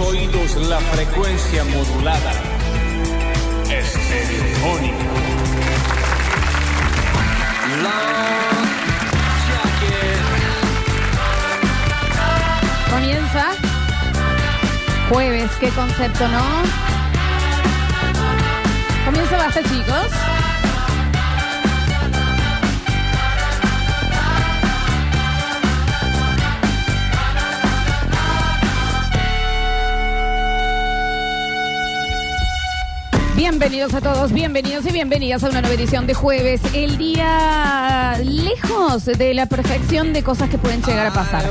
oídos la frecuencia modulada. Estereofónica. Comienza jueves, qué concepto, ¿no? Comienza basta, chicos. Bienvenidos a todos, bienvenidos y bienvenidas a una nueva edición de jueves. El día lejos de la perfección de cosas que pueden llegar a pasar.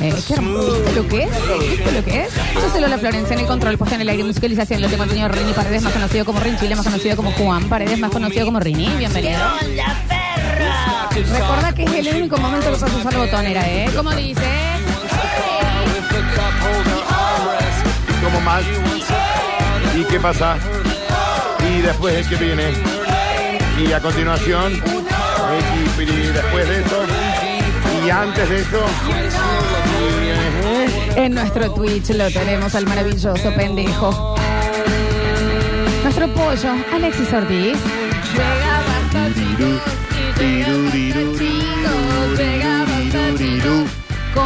Eh, ¿qué hermoso. ¿Viste lo que es? ¿Viste lo que es? Yo soy Lola Florencia en el control, puesta en el aire, musicalización. Lo tengo al señor Rini Paredes, más conocido como Rin Chile, más conocido como Juan Paredes, más conocido como Rini. Bienvenido. Recuerda que es el único momento que puedes usar la botonera, ¿eh? Como dice. ¿Cómo más? ¿Y qué pasa? Y después el que viene. Y a continuación, y, y después de eso, y antes de eso, En nuestro Twitch lo tenemos al maravilloso pendejo. Nuestro pollo, Alexis Ortiz. Llega basta,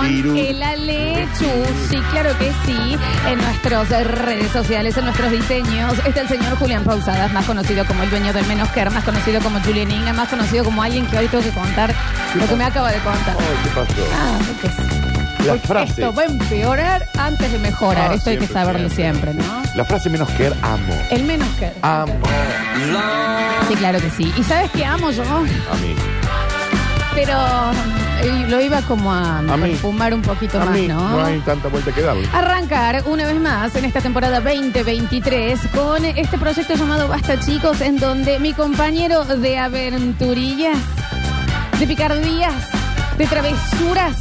Con el Alechu, sí, claro que sí. En nuestras redes sociales, en nuestros diseños, está el señor Julián Pausadas, más conocido como el dueño del Menos Care, más conocido como Julián Igna, más conocido como alguien que hoy tengo que contar lo que me acaba de contar. Ay, ¿qué pasó? Ah, porque sí. La frase. Esto va a empeorar antes de mejorar. Ah, esto hay que siempre, saberlo siempre, ¿no? La frase menos que amo. El menos que. Amo Sí, claro que sí. ¿Y sabes qué amo yo? a mí. Pero eh, lo iba como a, A mí. un poquito A más, mí ¿no? no hay tanta vuelta que darle. Arrancar una vez más en esta temporada 2023 con este proyecto llamado Basta Chicos, en donde mi compañero de aventurillas, de picardías, de travesuras,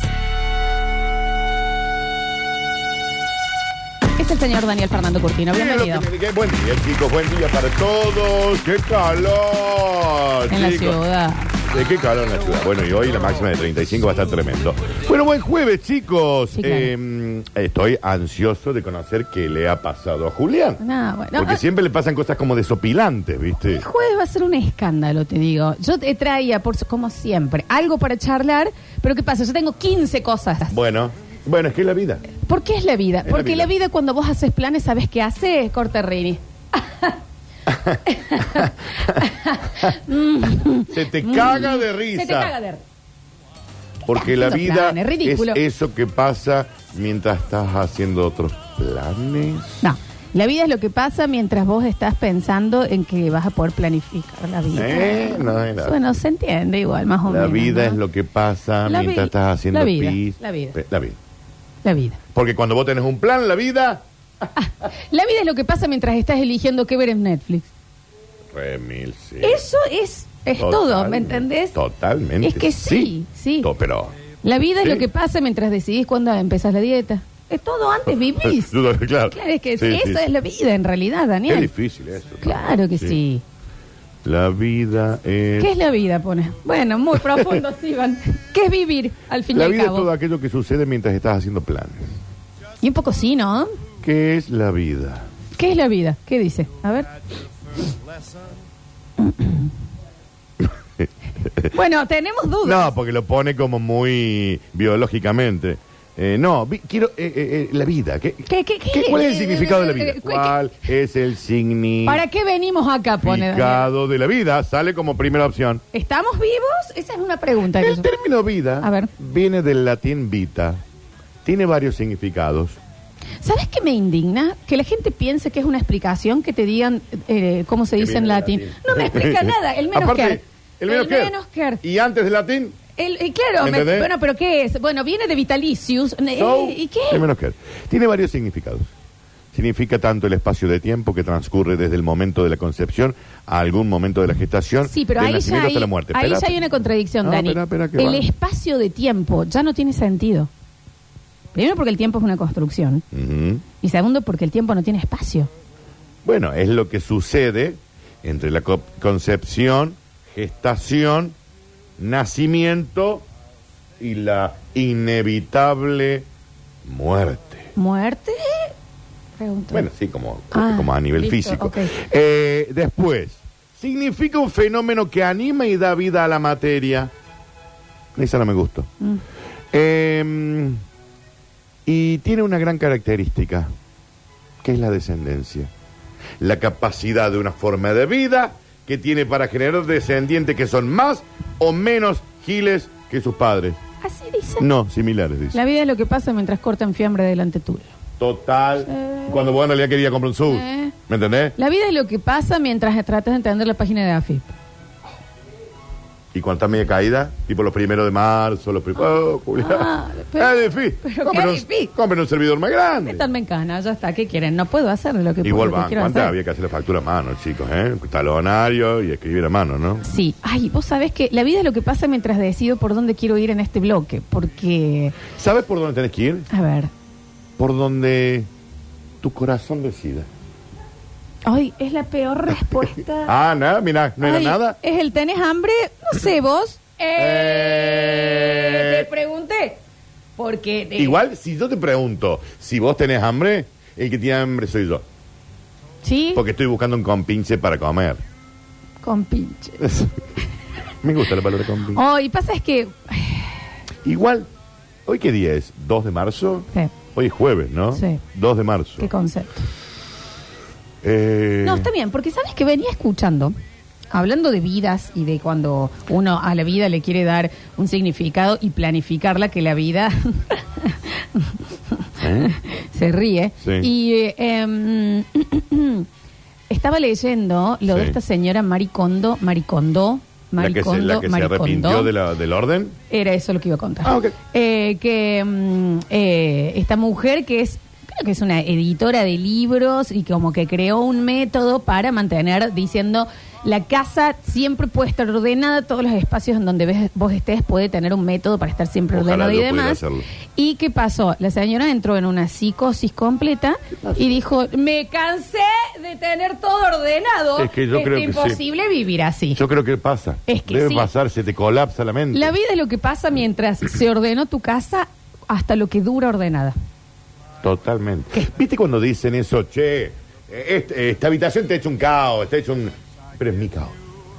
es el señor Daniel Fernando Curtino. Bienvenido. Buen día, chicos. Buen día para todos. ¡Qué calor! En la chicos! ciudad. Eh, qué calor en la ciudad. Bueno, y hoy la máxima de 35 va a estar tremendo. Bueno, buen jueves, chicos. Sí, claro. Eh, estoy ansioso de conocer qué le ha pasado a Julián. No, bueno. Porque ah, siempre le pasan cosas como desopilantes, ¿viste? El jueves va a ser un escándalo, te digo. Yo te traía, por, su- como siempre, algo para charlar, pero ¿qué pasa? Yo tengo 15 cosas. Bueno, bueno, es que es la vida. ¿Por qué es la vida? Es la Porque vida. la vida cuando vos haces planes, ¿sabes qué hace? Corta Rini. Se te caga de risa. Se te caga de Porque la vida planes, ridículo. es eso que pasa mientras estás haciendo otros planes. No, la vida es lo que pasa mientras vos estás pensando en que vas a poder planificar la vida. Eh, no, la- Bueno, se entiende igual, más o La menos. vida ¿no? es lo que pasa La mientras estás haciendo la vida, pis. la vida. La vida. La vida. Porque cuando vos tenés un plan, la vida. La vida es lo que pasa mientras estás eligiendo qué ver en Netflix. Sí. Eso es, es todo, ¿me entendés? Totalmente. Es que sí, sí. To- pero. La vida es Sí. lo que pasa mientras decidís cuándo empezás la dieta. Es todo antes vivís. claro. Claro, es que Sí, eso sí, es sí. la vida en realidad, Qué Daniel. difícil eso. ¿no? Claro que sí. La vida es. ¿Qué es la vida, pone? Bueno, muy profundo, sí, Iván. ¿Qué es vivir, al fin y La al vida es cabo? todo aquello que sucede mientras estás haciendo planes. Y un poco sí, ¿no? ¿Qué es la vida? ¿Qué es la vida? ¿Qué dice? A ver. bueno, tenemos dudas. No, porque lo pone como muy biológicamente. Eh, no, vi- quiero eh, eh, eh, la vida. ¿Qué, ¿Qué- qué- qué- ¿Cuál es el significado de la eh, vida? eh, ¿Cuál es el ¿Para qué venimos acá, pone Daniel? significado de la vida? Sale como primera opción. ¿Estamos vivos? Esa es una pregunta. que El yo- término vida A ver. viene del latín vita. Tiene varios significados. ¿Sabes qué me indigna? Que la gente piense que es una explicación que te digan eh, cómo se Que dice en viene latín. latín. No me explica nada. El menos Aparte, que. El menos que. Y antes del latín, El, eh, claro, ¿Me me- entendés? bueno, pero ¿qué es? Bueno, viene de Vitalicius. eh, so, ¿Y qué? el menos que. Tiene varios significados. Significa tanto el espacio de tiempo que transcurre desde el momento de la concepción a algún momento de la gestación, Sí, pero del ahí ya, nacimiento hay, hasta la muerte. ahí Espera, ya hay una contradicción, No, Dani. espera, espera, que el va. espacio de tiempo ya no tiene sentido. Primero porque el tiempo es una construcción. Y segundo porque el tiempo no tiene espacio. Bueno, es lo que sucede entre la co- concepción, gestación, nacimiento y la inevitable muerte. ¿Muerte? Pregunto. Bueno, sí, como, Ah, como a nivel listo, físico. Eh, después, significa un fenómeno que anima y da vida a la materia. Esa no me gustó. Mm. Eh, y tiene una gran característica, que es la descendencia. La capacidad de una forma de vida que tiene para generar descendientes que son más o menos giles que sus padres. Así dice. No, similares, dice. La vida es lo que pasa mientras cortan fiambre delante tuyo. Total. Cuando vos en realidad quería comprar un sub. ¿Me entendés? La vida es lo que pasa mientras tratas de entender la página de AFIP. Y cuando está media caída, tipo los primeros de marzo, los primeros. Oh, Julián. Ah, pero- pero Compren un- difícil. compren un servidor más grande. Métanme en cana, ya está. ¿Qué quieren? No puedo hacer lo que, Igual lo que van, quiero antes hacer. había que hacer la factura a mano, chicos, ¿eh? Talonario y escribir a mano, ¿no? Sí. Ay, vos sabés que la vida es lo que pasa mientras decido por dónde quiero ir en este bloque. Porque, ¿Sabes por dónde tenés que ir? a ver. Por donde tu corazón decida. Ay, es la peor respuesta. Ah, nada, mira, no era Ay, nada. Es el tenés hambre, no sé vos. Eh, Eh. Te pregunté. Porque. eh, Igual, si yo te pregunto, si vos tenés hambre, el que tiene hambre soy yo. Sí. Porque estoy buscando un compinche para comer. Con pinche. Me gusta la palabra compinche. Oh, y pasa es que. Igual, ¿hoy qué día es? ¿2 de marzo? Sí. Hoy es jueves, ¿no? Sí. 2 de marzo. ¿Qué concepto? Eh, No, está bien, porque sabes que venía escuchando, hablando de vidas y de cuando uno a la vida le quiere dar un significado y planificarla, que la vida ¿Eh? se ríe. Sí. Y eh, em, estaba leyendo lo de esta señora Maricondo, Maricondo, La que se, Maricondo, la que se Maricondo. arrepintió de la- del orden. Era eso lo que iba a contar. Ah, ok. Eh, que mm, eh, esta mujer que es, creo que es una editora de libros y como que creó un método para mantener diciendo la casa siempre puede estar ordenada, todos los espacios en donde ves- vos estés puede tener un método para estar siempre Ojalá ordenado y yo pudiera demás. hacerlo. ¿Y qué pasó? La señora entró en una psicosis completa y dijo, me cansé de tener todo ordenado. Es que yo creo que sí. imposible vivir así. Yo creo que pasa. Es que Debe sí. pasar, se te colapsa la mente. La vida es lo que pasa mientras se ordenó tu casa hasta lo que dura ordenada. Totalmente. ¿Viste cuando dicen eso, che, este- esta habitación te ha hecho un caos, está hecho un... Pero es mi caos.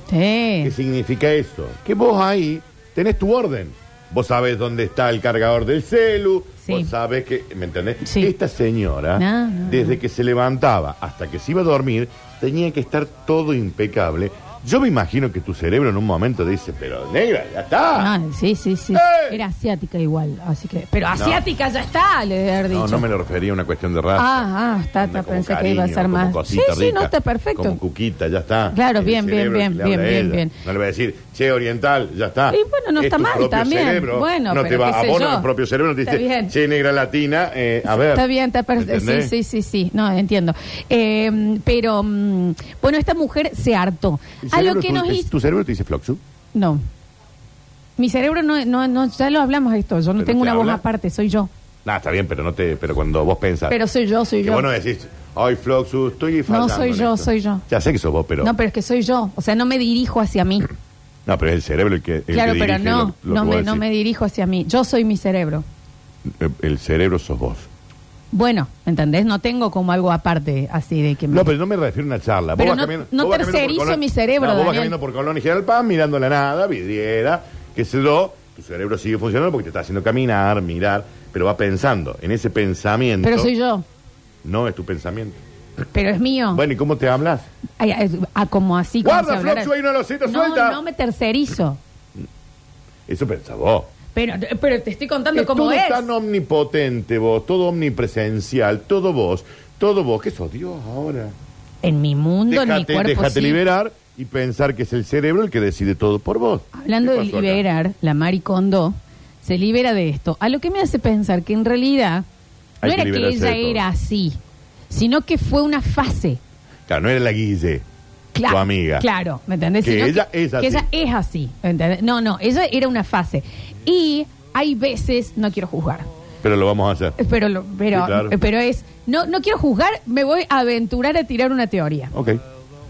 ¿Qué Sí. significa eso? Que vos ahí tenés tu orden. Vos sabés dónde está el cargador del celu, Sí. vos sabés que, ¿me entendés? Sí. Esta señora, No, no, desde que se levantaba hasta que se iba a dormir, tenía que estar todo impecable. Yo me imagino que tu cerebro en un momento dice, pero negra, ya está. Sí, sí, sí. ¡Eh! Era asiática igual, así que. Pero asiática ya está, le dicho. No, no me lo refería a una cuestión de raza. Ah, ah, está, está, como pensé que iba a ser como más. sí, sí, rica, no, está perfecto. Como cuquita, ya está. Claro, bien, bien, bien, bien, bien, bien. No le va a decir, che, oriental, ya está. Y bueno, no Es está tu mal también. cerebro, Bueno, no te va, a yo. el propio cerebro te Está dice, bien. che, negra latina, eh, a ver. Está bien, está perfecto. Sí, sí, sí, sí. No, entiendo. Eh, pero, mm, bueno, esta mujer se hartó. ¿El A lo cerebro que tu- nos es- hizo. ¿Tu cerebro te dice Floxu? No. Mi cerebro no, no, no, ya lo hablamos esto. Yo no ¿Pero tengo te una voz aparte, soy yo. Nah, está bien, pero no te, pero cuando vos pensás. Pero soy yo, soy que yo. vos no decís, ay, Floxu, estoy fallando. soy en yo, esto". soy yo. Ya sé que sos vos, pero. No, pero es que soy yo. O sea, no me dirijo hacia mí. No, pero es el cerebro el que. el claro, que pero dirige no, lo- lo no, me, no decís. me dirijo hacia mí. Yo soy mi cerebro. Eh, El cerebro sos vos. Bueno, ¿entendés? No tengo como algo aparte así de que me... No, pero no me refiero a una charla. Vos Pero vas no- caminando- no vos vas caminando por tercerizo Colón- mi cerebro, No, vos vas Daniel. caminando por Colón y General Paz, mirando la nada, vidriera, qué sé yo. Tu cerebro sigue funcionando porque te está haciendo caminar, mirar, pero va pensando. En ese pensamiento. Pero soy yo. No es tu pensamiento. Pero es mío. Bueno, ¿y cómo te hablas? Ay, ay, ah, como así, como Guarda, si hablara- Floxu, hay una losita no, suelta. no me tercerizo. Eso pensá vos. Pero, pero te estoy contando Es cómo todo es. tan omnipotente vos, todo omnipresencial, todo vos, todo vos. ¿Qué sos Dios ahora? En mi mundo, en mi cuerpo, déjate sí. liberar y pensar que es el cerebro el que decide todo por vos. Hablando ¿Qué de pasó acá? liberar, la Mari Kondo se libera de esto. A lo que me hace pensar que en realidad Hay no que era que ella era así, sino que fue una fase. Claro, no era la Guille, Claro, tu amiga. Claro, ¿me entendés? Que Sino ella es que así. ella es así, ¿entendés? No, no, ella era una fase. Y hay veces, no quiero juzgar, Pero lo vamos a hacer. pero, lo- pero, Sí, claro. pero es, no, no quiero juzgar, me voy a aventurar a tirar una teoría. Ok.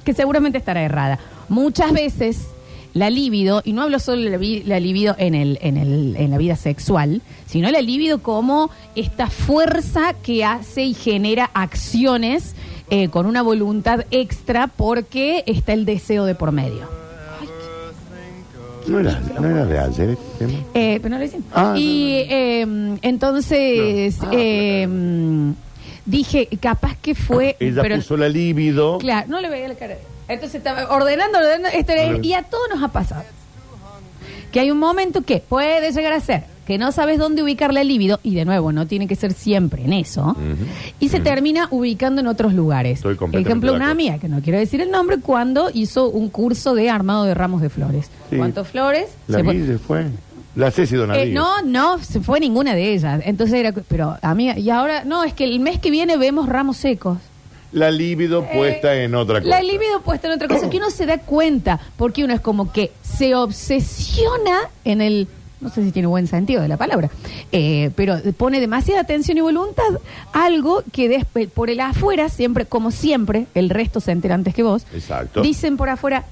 que seguramente estará errada. Muchas veces la libido, y no hablo solo de la, vi- la libido en, el, en, el, en la vida sexual, sino la libido como esta fuerza que hace y genera acciones eh, con una voluntad extra porque está el deseo de por medio. ¿No era, no era de ayer este tema? Eh, pero no lo dicen. Ah, y eh, entonces No. Ah, eh, dije, capaz que fue... Ella pero, puso la libido. Claro, no le veía la cara. Entonces estaba ordenando, ordenando. esto era- Ordenando. y a todos nos ha pasado. Que hay un momento que puede llegar a ser que no sabes dónde ubicar la libido, y de nuevo, no tiene que ser siempre en eso, y se termina ubicando en otros lugares. Estoy completamente Ejemplo, de una acuerdo. amiga, que no quiero decir el nombre, cuando hizo un curso de armado de ramos de flores. Sí. ¿Cuántos flores? La Se fue- Guille fue. La Ceci Donadío. eh, no, no, se fue ninguna de ellas. Entonces era, pero amiga, y ahora, no, es que el mes que viene vemos ramos secos. La libido puesta en otra cosa. La libido puesta en otra cosa que uno se da cuenta, porque uno es como que se obsesiona en el, no sé si tiene buen sentido de la palabra, eh, pero pone demasiada atención y voluntad a algo que después, por el afuera, siempre, como siempre, el resto se entera antes que vos. Exacto. Dicen por afuera,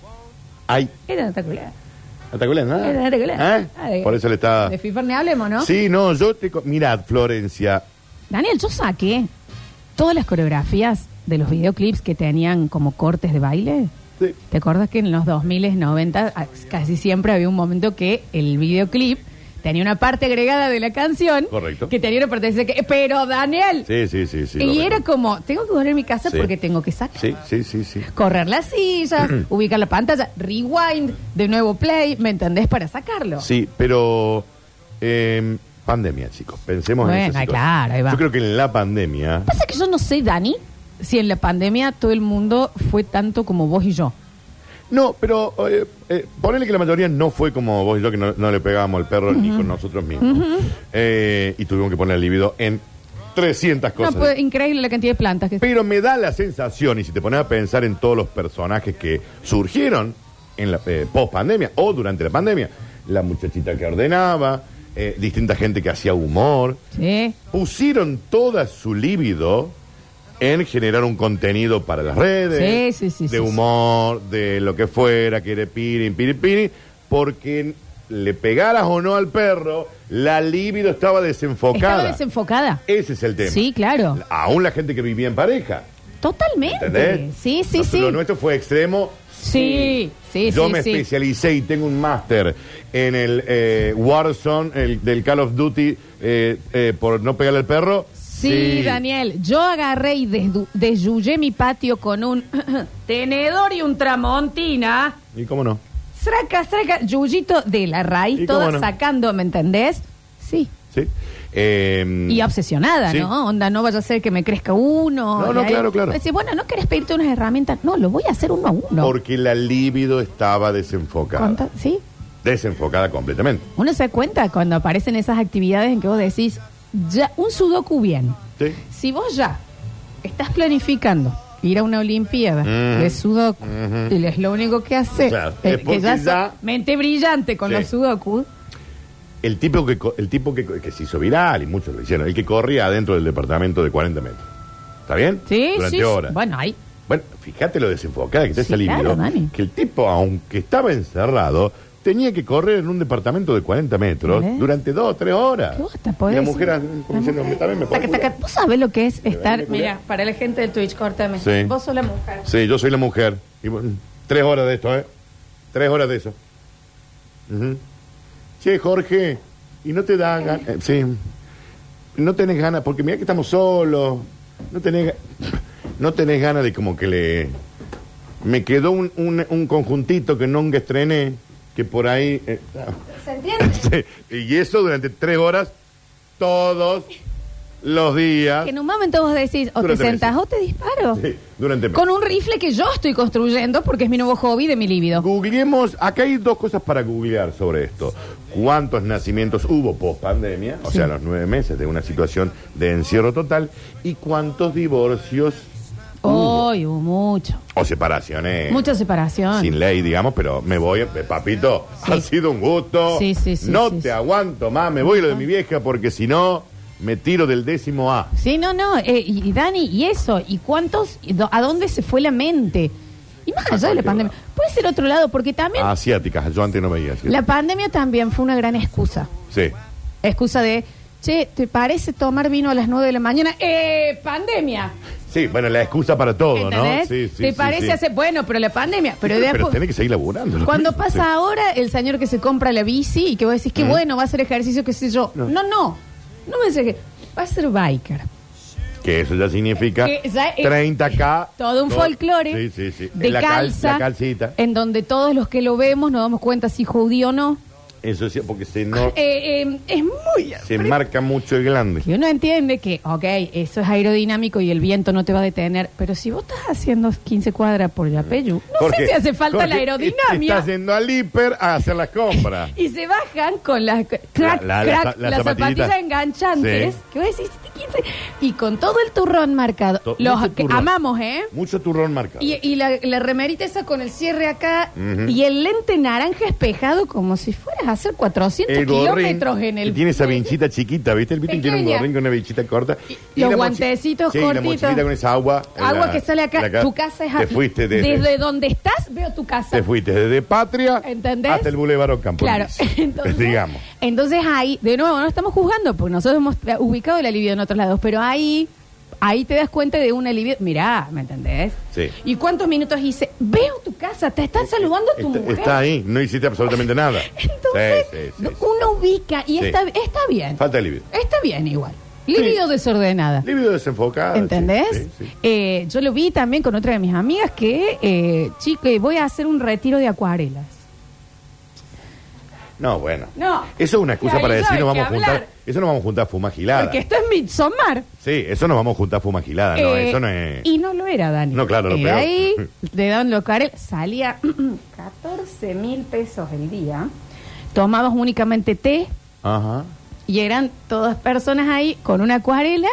Ay, era espectacular. ¿ataculé nada? Era espectacular. ¿Eh? Ah, de- Por eso le está... De FIFA ni hablemos, ¿no? Sí, no, yo te... co- Mirad, Florencia. Daniel, yo saqué todas las coreografías de los videoclips que tenían como cortes de baile. Sí. ¿Te acuerdas que en los 2000, 90 ah, casi siempre había un momento que el videoclip tenía una parte agregada de la canción? Correcto. Que tenía una parte de que, pero Daniel. Sí, sí, sí, sí. y correcto. era como, tengo que volver a mi casa Sí. porque tengo que sacar. Sí, sí, sí, sí. Correr las sillas, ubicar la pantalla, rewind, de nuevo play, ¿me entendés? Para sacarlo. Sí, pero... eh, pandemia, chicos. Pensemos en Bueno, situación. claro, ahí va. Yo creo que en la pandemia... Pasa que yo no sé, Dani, si en la pandemia todo el mundo fue tanto como vos y yo. No, pero eh, eh, ponele que la mayoría no fue como vos y yo, que no, no le pegábamos al perro ni con nosotros mismos. Eh, y tuvimos que poner el libido en 300 No, cosas. pues, increíble la cantidad de plantas que Pero me da la sensación, y si te pones a pensar en todos los personajes que surgieron en la post pandemia o durante la pandemia, la muchachita que ordenaba, eh, distinta gente que hacía humor, Sí. pusieron toda su líbido en generar un contenido para las redes, Sí, sí, sí, de sí, humor, de lo que fuera, que era piri, piri, piri, porque le pegaras o no al perro, la libido estaba desenfocada. Estaba desenfocada. Ese es el tema. Sí, claro. Aún la gente que vivía en pareja. Totalmente. ¿Entendés? Sí, sí, sí. Lo nuestro fue extremo. Sí, sí, Yo sí, me sí. especialicé y tengo un máster en el eh, Warzone, el, del Call of Duty, eh, eh, por no pegarle al perro. Sí, Daniel, yo agarré y desdu- desyuyé mi patio con un tenedor y un tramontina. ¿Y cómo no? Sraca, sraca, yuyito de la raíz, ¿Y toda cómo no? sacando, ¿me entendés? Sí. ¿Sí? Eh, Y obsesionada, sí. ¿no? Onda, no vaya a ser que me crezca uno. No, no, Y ahí- claro, claro. Decís, bueno, ¿no querés pedirte unas herramientas? No, lo voy a hacer uno a uno. Porque la libido estaba desenfocada. Conta- ¿Sí? Desenfocada completamente. Uno se da cuenta cuando aparecen esas actividades en que vos decís, ya, un sudoku bien. ¿Sí? Si vos ya estás planificando ir a una olimpiada Mm. de sudoku Ujú. y es lo único que hace, Claro, eh, es que porque ya, mente brillante con Sí. los sudoku, El tipo, que, co- el tipo que, que se hizo viral, y muchos lo hicieron, el que corría adentro del departamento de 40 metros. ¿Está bien? sí, Durante sí, sí. horas. Bueno, ahí. Bueno, fíjate lo desenfocada que está Sí, esa libido, claro, Dani. que el tipo, aunque estaba encerrado, tenía que correr en un departamento de 40 metros ¿Eh? durante dos o tres horas. ¿Qué vos te y podés la mujer, como diciendo, mujer. también me puede Taca, taca. cuidar. ¿Vos sabés lo que es ¿Me estar? Mira, para la gente del Twitch, córtame. Sí. Vos sos la mujer. Sí, yo soy la mujer. Y, bueno, tres horas de esto, ¿eh? Tres horas de eso. Ujú. Che, Jorge, y no te dan ganas. eh, sí. No tenés ganas, porque mira que estamos solos. No tenés, ga- no tenés ganas de como que le. Me quedó un, un, un conjuntito que nunca estrené, que por ahí. eh, ¿Se entiende? sí. y eso durante tres horas, todos los días. que en un momento vos decís, o te Durante sentás meses. o te disparo. Sí, durante Con un rifle que yo estoy construyendo porque es mi nuevo hobby de mi líbido. Googleemos, acá hay dos cosas para googlear sobre esto. ¿Cuántos nacimientos hubo post pandemia? O Sí. sea, los nueve meses de una situación de encierro total. ¿Y cuántos divorcios? Hoy hubo mucho. O separaciones. Mucha separación. Sin ley, digamos, pero me voy, eh, papito, Sí. ha sido un gusto. Sí, sí, sí, No sí, te sí. aguanto más, me voy a lo de mi vieja porque si no, me tiro del décimo A. Sí, no, no. eh, y, y Dani, y eso, ¿y cuántos? y do- ¿A dónde se fue la mente? Y más allá de la cualquier pandemia. puede ser otro lado, porque también Asiáticas, yo antes no veía así. la pandemia también fue una gran excusa. Sí. Excusa de, che, ¿te parece tomar vino a las 9 de la mañana? ¡Eh, pandemia! Sí, bueno, la excusa para todo, ¿no? ¿Entendés? Sí, sí, ¿Te sí, parece sí. hacer, bueno, pero la pandemia, pero, Pero, después... tenés que seguir laburando. ¿no? Cuando pasa Sí. ahora el señor que se compra la bici y que vos decís que bueno, va a hacer ejercicio, qué sé yo. No, No. no. Me dice que va a ser biker. Que eso ya significa Que ya es- 30K. Todo un folclore Sí, sí, sí. de la cal- calza, la calcita. en donde todos los que lo vemos nos damos cuenta si judío o no. Eso sí, porque se, no, Eh, eh, es muy... se marca mucho el glande. Y uno entiende que, ok, eso es aerodinámico y el viento no te va a detener, pero si vos estás haciendo 15 cuadras por Yapeyú, no Jorge, sé si hace falta Jorge, la aerodinámica. Estás yendo al hiper a hacer las compras. Y se bajan con las crack, La- la- crack, la- la las zapatillita. zapatillas enganchantes. Sí. Que vos decís, "Este 15", y con todo el turrón marcado. To- Los mucho que turrón. amamos, ¿eh? Mucho turrón marcado. Y, y la, la remerita esa con el cierre acá Ujú. y el lente naranja espejado como si fueras a hacer 400 el gorrín kilómetros en el... que tiene esa vinchita chiquita, ¿viste? El que tiene un Pequeña. gorrín con una vinchita corta. Los la mochi- guantecitos sí, la cortitos. mochilita con esa agua. en Agua la- que sale acá. Tu casa es Te fuiste desde, Desde donde estás, veo tu casa. te fuiste desde Patria ¿Entendés? hasta el Boulevard Ocampo. Claro, entonces, digamos. entonces ahí, de nuevo, no estamos juzgando, porque nosotros hemos ubicado el alivio en otros lados, pero ahí, ahí te das cuenta de un alivio. Mirá, ¿me entendés? Sí. ¿Y cuántos minutos hice? Veo tu casa, te están saludando a tu Está, mujer. está ahí, no hiciste absolutamente nada. Entonces, Sí, sí, uno ubica y está, está bien. Falta el libido. Está bien igual. Libido desordenada. Libido desenfocado. ¿Entendés? sí, sí, sí. Eh, yo lo vi también con otra de mis amigas que, eh, chico, eh, voy a hacer un retiro de acuarelas. No, bueno. No. Eso es una excusa para no decir que vamos a juntar. Eso nos vamos a juntar a fumar gilada. Porque esto es Midsommar. Sí, eso nos vamos a juntar a fumar gilada. No, Eh, eso no es. Y no lo era, Dani. No, claro, lo Y peor. ahí, de Don Locarel, salía 14 mil pesos el día. Tomabas únicamente té Ajá. y eran todas personas ahí con una acuarela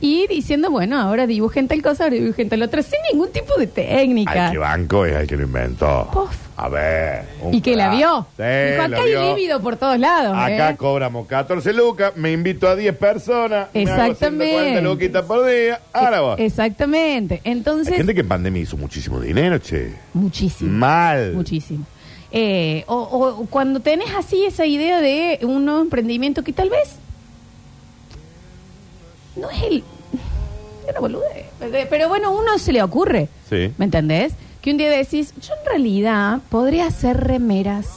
y diciendo, bueno, ahora dibujen tal cosa, ahora dibujen tal otra, sin ningún tipo de técnica. Ay, qué banco es el que lo inventó. A ver. un y que la vio. Sí, Dijo, la acá hay líbido por todos lados. Acá ¿eh? cobramos 14 lucas, me invito a 10 personas. me hago Exactamente. 140 luquitas por día. Ahora vos. Exactamente. Entonces, Hay gente que en pandemia hizo muchísimo dinero, che. muchísimo. Mal. Muchísimo. Eh, o, o cuando tenés así esa idea de un nuevo emprendimiento que tal vez no es el... es una boludez. Pero bueno, uno se le ocurre. Sí. ¿Me entendés? Que un día decís, yo en realidad podría hacer remeras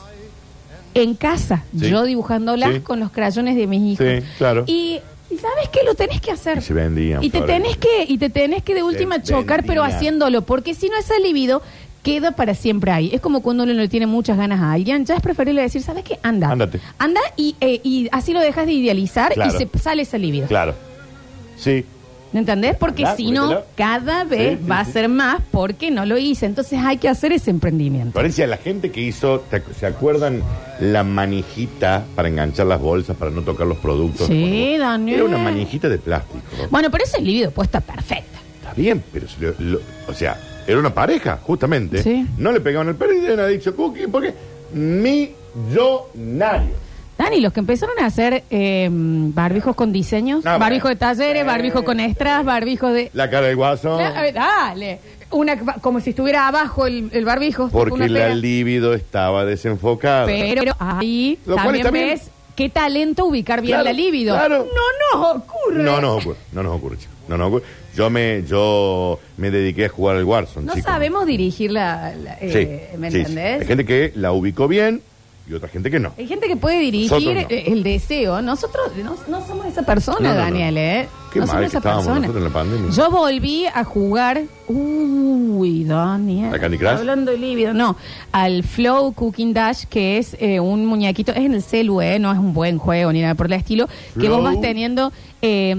en casa, Sí. yo dibujándolas Sí. con los crayones de mis hijos. Sí, claro. Y, y sabes que lo tenés que hacer. Y se vendían, Y te Florencia. tenés que, y te tenés que de última chocar, pero vendían. haciéndolo, porque si no es libido, queda para siempre ahí. Es como cuando uno le tiene muchas ganas a alguien, ya es preferible decir, ¿sabes qué? Anda. Ándate. Anda y, eh, y así lo dejas de idealizar Claro. y se sale ese libido. Claro. Sí. ¿Me entendés? Porque si no, cada vez Sí, sí, va a sí. ser más porque no lo hice. Entonces hay que hacer ese emprendimiento. Florencia, la gente que hizo, ¿te ac- ¿se acuerdan la manijita para enganchar las bolsas, para no tocar los productos? Sí, Daniel. Era una manijita de plástico. Bueno, pero ese libido puesta perfecta. Está bien, pero se lo- lo- o sea, era una pareja, justamente. Sí. No le pegaban el perro y le han dicho cookie porque millonario. Dani, los que empezaron a hacer eh, barbijos con diseños, No, barbijo de bueno. talleres, Eh. barbijo con extras, barbijo de... La cara del guaso. A ver, Dale. Una, como si estuviera abajo el, el barbijo. Porque la libido estaba desenfocada. Pero ahí Lo cual también está bien. ves qué talento ubicar bien Claro, la libido. claro. No nos ocurre. No nos ocurre, no nos ocurre, chicos. No nos ocurre. Yo me, yo me dediqué a jugar al Warzone, No chicos. sabemos dirigir la... la- Sí, eh, ¿Me sí, sí. entendés? Hay gente que la ubicó bien y otra gente que no. Hay gente que puede dirigir Nosotros no. el deseo. Nosotros no, no somos esa persona, No, no, no. Daniel, ¿eh? Qué no mal somos que esa estábamos persona. nosotros en la pandemia. Yo volví a jugar. Uy, Daniel. ¿A Candy Crush? Hablando de lívido, no. Al Flow Cooking Dash, que es eh, un muñequito. Es en el celu, ¿eh? No es un buen juego ni nada por el estilo. Que Flow. vos vas teniendo. Eh,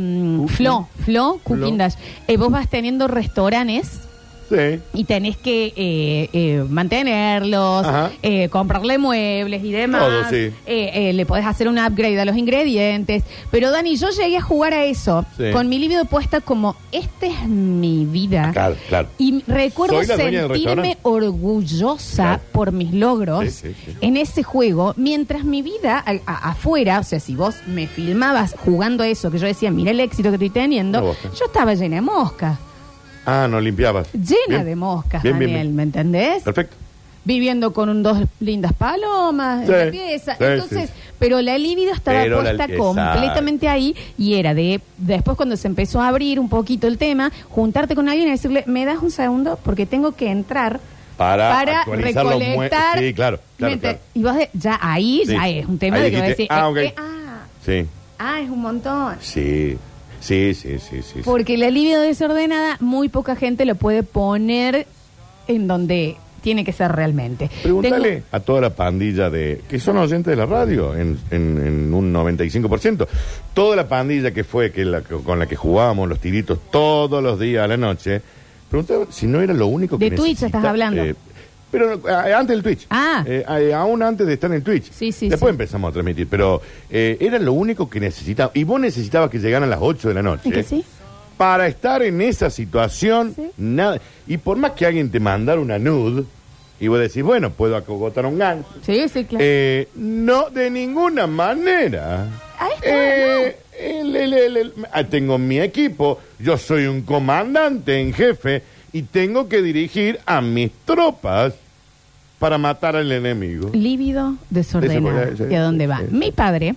Flow, Flow Cooking Flow. Dash. Eh, vos vas teniendo restaurantes Sí. y tenés que eh, eh, mantenerlos, Ajá. eh, comprarle muebles y demás. Todo, sí. Eh, eh, le podés hacer un upgrade a los ingredientes. Pero Dani, yo llegué a jugar a eso Sí. con mi libido puesta como, esta es mi vida. Claro, claro. Y recuerdo Soy la dueña del sentirme restaurante. orgullosa Claro. por mis logros Sí, sí, sí. en ese juego, mientras mi vida a- a- afuera, o sea, si vos me filmabas jugando a eso, que yo decía, mira el éxito que estoy teniendo, No, vos, eh. yo estaba llena de moscas Ah, no limpiabas. llena Bien. de moscas, Bien, bien, Daniel, bien. ¿me entendés? Perfecto. viviendo con un- dos lindas palomas Sí, en la pieza. sí, Entonces, sí, pero la libido estaba Pero la- puesta exacto. completamente ahí y era de después cuando se empezó a abrir un poquito el tema, juntarte con alguien y decirle, "Me das un segundo porque tengo que entrar Para actualizar los mue- recolectar." Sí, claro, claro, Mente- claro. Y vos de- ya ahí Sí. ya es un tema Ahí de que vas a dijiste, decir, ah, eh, ok. eh, ah, Sí, ah, es un montón. sí, sí, sí, sí, sí. sí. Porque la libido desordenada, muy poca gente lo puede poner en donde tiene que ser realmente. Pregúntale Tengo- a toda la pandilla de que son oyentes de la radio en, en- en un 95%. Toda la pandilla que fue que la, con la que jugábamos los tiritos todos los días a la noche. Pregúntale si no era lo único que De Twitch necesita- estás hablando. Pero eh, antes del Twitch. Ah. Eh, eh, aún antes de estar en Twitch. Sí, sí, Después sí. empezamos a transmitir. Pero eh, era lo único que necesitaba. Y vos necesitabas que llegaran a las 8 de la noche. ¿Y que sí? Para estar en esa situación, Sí. nada. Y por más que alguien te mandara una nude, y vos decís, bueno, puedo acogotar un gancho. Sí, sí, claro. Eh, no, de ninguna manera. Ahí está, Eh, el- el- el- el- ah, tengo mi equipo, yo soy un comandante en jefe y tengo que dirigir a mis tropas para matar al enemigo. Lívido desordenado. Ese ¿Y a dónde va? Mi padre,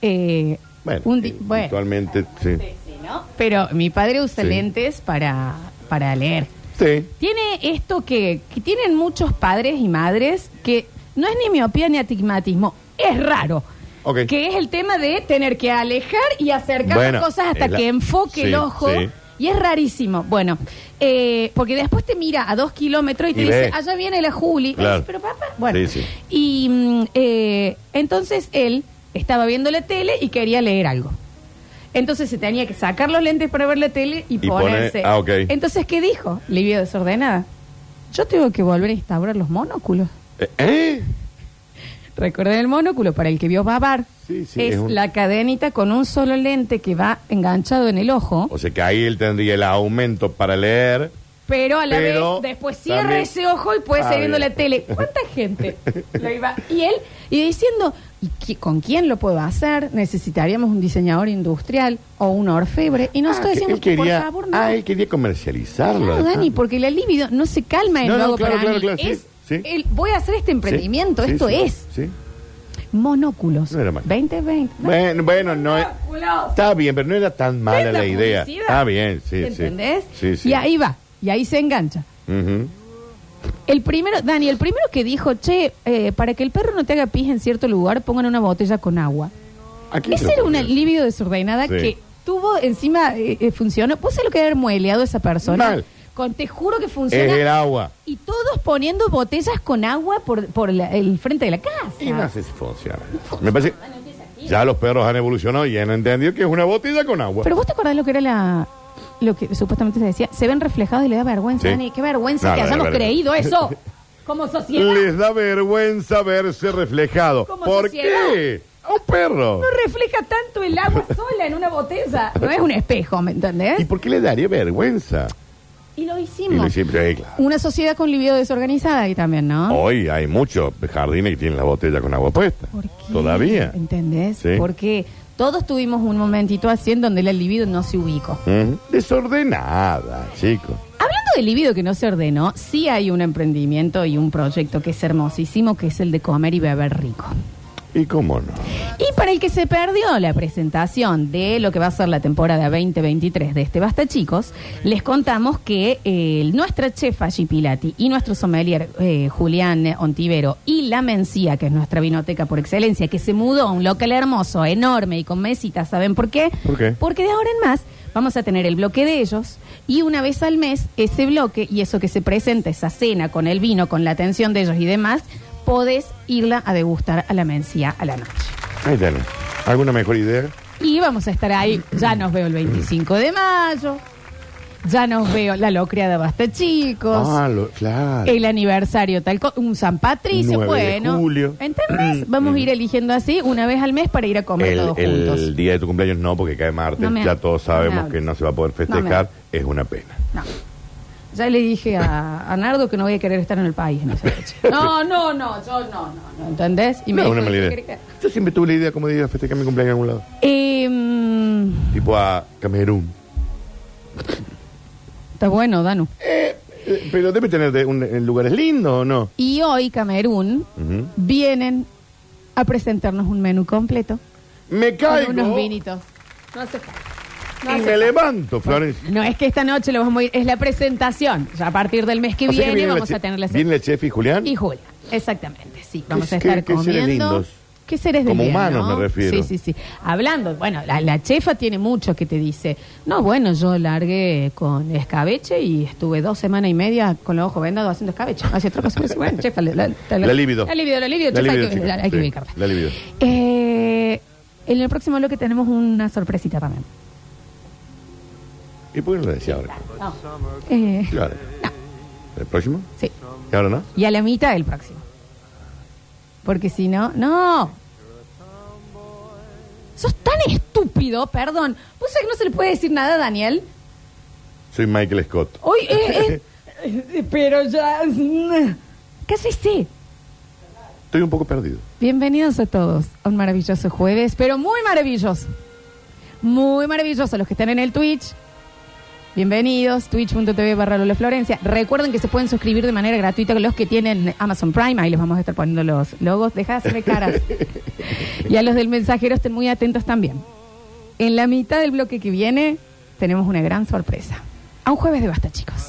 eh, Bueno, un di- eh, bueno, actualmente, sí. sí, ¿no? Pero mi padre usa Sí. lentes para, para leer. Sí. Tiene esto que, que tienen muchos padres y madres que no es ni miopía ni atigmatismo, es raro. Ok. Que es el tema de tener que alejar y acercar Bueno, las cosas hasta es la- que enfoque el sí, ojo. sí. Y es rarísimo. Bueno, eh, porque después te mira a dos kilómetros y te Y dice, ve. allá viene la Juli. Claro. Y dice, Pero papá, bueno. Sí, sí. Y mm, eh, entonces él estaba viendo la tele y quería leer algo. Entonces se tenía que sacar los lentes para ver la tele y, Y poner- ponerse. ah, ok. Entonces, ¿qué dijo? Livia desordenada. Yo tengo que volver a instaurar los monóculos. Eh, ¿Eh? Recuerden el monóculo para el que vio babar. Sí, sí, es es un- la cadenita con un solo lente que va enganchado en el ojo, O sea que ahí él tendría el aumento para leer. pero a la Pero vez después cierra también- ese ojo y puede Ah, seguir viendo bien. la tele. ¿Cuánta gente lo iba? Y él, y diciendo, ¿y qui- ¿con quién lo puedo hacer? Necesitaríamos un diseñador industrial o un orfebre. Y nosotros Ah, que decíamos, él quería, por favor, no. ah, él quería comercializarlo. Claro, Dani, porque la libido no se calma en No, lo no, hago claro, para claro, mí. claro, sí, es, sí. el- voy a hacer este emprendimiento, Sí, esto sí, es. Sí. Monóculos. No era mal. 2020. Bueno, bueno, no es-. Está bien, pero no era tan mala la idea. publicidad. Está bien, sí, sí. ¿Entendés? Sí, sí. Y ahí va, y ahí se engancha. Ujú. El primero, Dani, el primero que dijo, che, eh, para que el perro no te haga pis en cierto lugar, pongan una botella con agua. ¿A quién se Esa le era una ocurrió? libido desordenada Sí. que tuvo encima, eh, eh, funcionó. ¿Vos sabés lo que haber mueleado esa persona? Mal. Con, te juro que Es funciona. el agua. Y todos poniendo botellas con agua por, por la- el frente de la casa. Y no sé si funciona. Me parece. Ya los perros han evolucionado y han entendido que es una botella con agua. Pero vos te acordás lo que era la. Lo que supuestamente se decía, se ven reflejados y le da vergüenza, Sí. Dani. Qué vergüenza No, que no, hayamos no, no. creído eso como sociedad. Les da vergüenza verse reflejado. Como ¿Por sociedad. qué? A un perro. No refleja tanto el agua sola en una botella. No es un espejo, ¿me ¿Y entendés? por qué le daría vergüenza? Y lo Y hicimos. lo siempre, eh, claro. Una sociedad con libido desorganizada ahí también, ¿no? Hoy hay muchos jardines que tienen la botella con agua puesta. ¿Por qué? Todavía. ¿Entendés? Sí. Porque todos tuvimos un momentito así en donde el libido no se ubicó. Ujú. Desordenada, chico. Hablando del libido que no se ordenó, sí hay un emprendimiento y un proyecto que es hermosísimo, que es el de comer y beber rico. ¿Y cómo no? Y para el que se perdió la presentación de lo que va a ser la temporada 2023 de este Basta Chicos, les contamos que eh, nuestra chef Angie Pilati y nuestro sommelier eh, Julián Ontivero y la Mencía, que es nuestra vinoteca por excelencia, que se mudó a un local hermoso, enorme y con mesitas, ¿saben por qué? ¿Por qué? Porque de ahora en más vamos a tener el bloque de ellos y una vez al mes ese bloque y eso que se presenta, esa cena con el vino, con la atención de ellos y demás, podés irla a degustar a la Mencía a la noche. Ahí tenés. ¿Alguna mejor idea? Y vamos a estar ahí, ya nos veo el 25 de mayo, ya nos veo la locreada Basta Chicos. Ah, lo- claro. El aniversario tal un San Patricio, 9 de bueno. julio. ¿Entendés? Vamos a ir eligiendo así una vez al mes para ir a comer El, todos el juntos. día de tu cumpleaños no, porque cae martes. No me ya todos no me sabemos hables. que no se va a poder festejar. es una pena. No. Ya le dije a, a Nardo que no voy a querer estar en el país en esa fecha. No, no, no, yo no, no, no, ¿entendés? Y no, dijo, una mala ¿qué idea. querés que- Yo siempre tuve la idea como de ir a festejar mi cumpleaños en algún lado. Eh, mm, Tipo a Camerún. está bueno, Danu. Eh, Pero debe tener de un- en lugares lindos o no. Y hoy, Camerún, Ujú. vienen a presentarnos un menú completo. Me Con caigo unos vinitos. No hace falta. No y me levanto, Florencia. No es que esta noche lo vamos a ir, es la presentación. Ya a partir del mes que O sea que viene la vamos che- a tener la Viene el chef y Julián. Y Julia, exactamente, sí. Vamos ¿Qué- a estar qué- qué seres comiendo. lindos? ¿Qué seres de Como bien, humanos no? me refiero. Sí, sí, sí. Hablando, bueno, la, la chefa tiene mucho que te dice. No, bueno, yo largué con escabeche y estuve dos semanas y media con los ojos vendados haciendo escabeche. Hace otra cosa. Pero, bueno, chefa, la, la, La libido. La libido, la libido, La chefa, libido, hay que, chica. hay que Sí, ubicarla. la libido. Eh, en el próximo bloque tenemos una sorpresita también. ¿Y por qué no lo decía ahora? No. Eh, Claro. ¿El próximo? sí. ¿Y ahora no? Y a la mitad del próximo. Porque si no, no. Sos tan estúpido, perdón. ¿Vos sabés que no se le puede decir nada a Daniel? Soy Michael Scott. Hoy es... pero ya... Cállese. Estoy un poco perdido. Bienvenidos a todos a un maravilloso jueves, pero muy maravilloso. Muy maravilloso los que están en el Twitch. Bienvenidos, twitch.tv barra Lola Florencia. Recuerden que se pueden suscribir de manera gratuita los que tienen Amazon Prime. Ahí les vamos a estar poniendo los logos. Deja de hacerme caras. y a los del mensajero estén muy atentos también. En la mitad del bloque que viene tenemos una gran sorpresa. A un jueves de basta, chicos.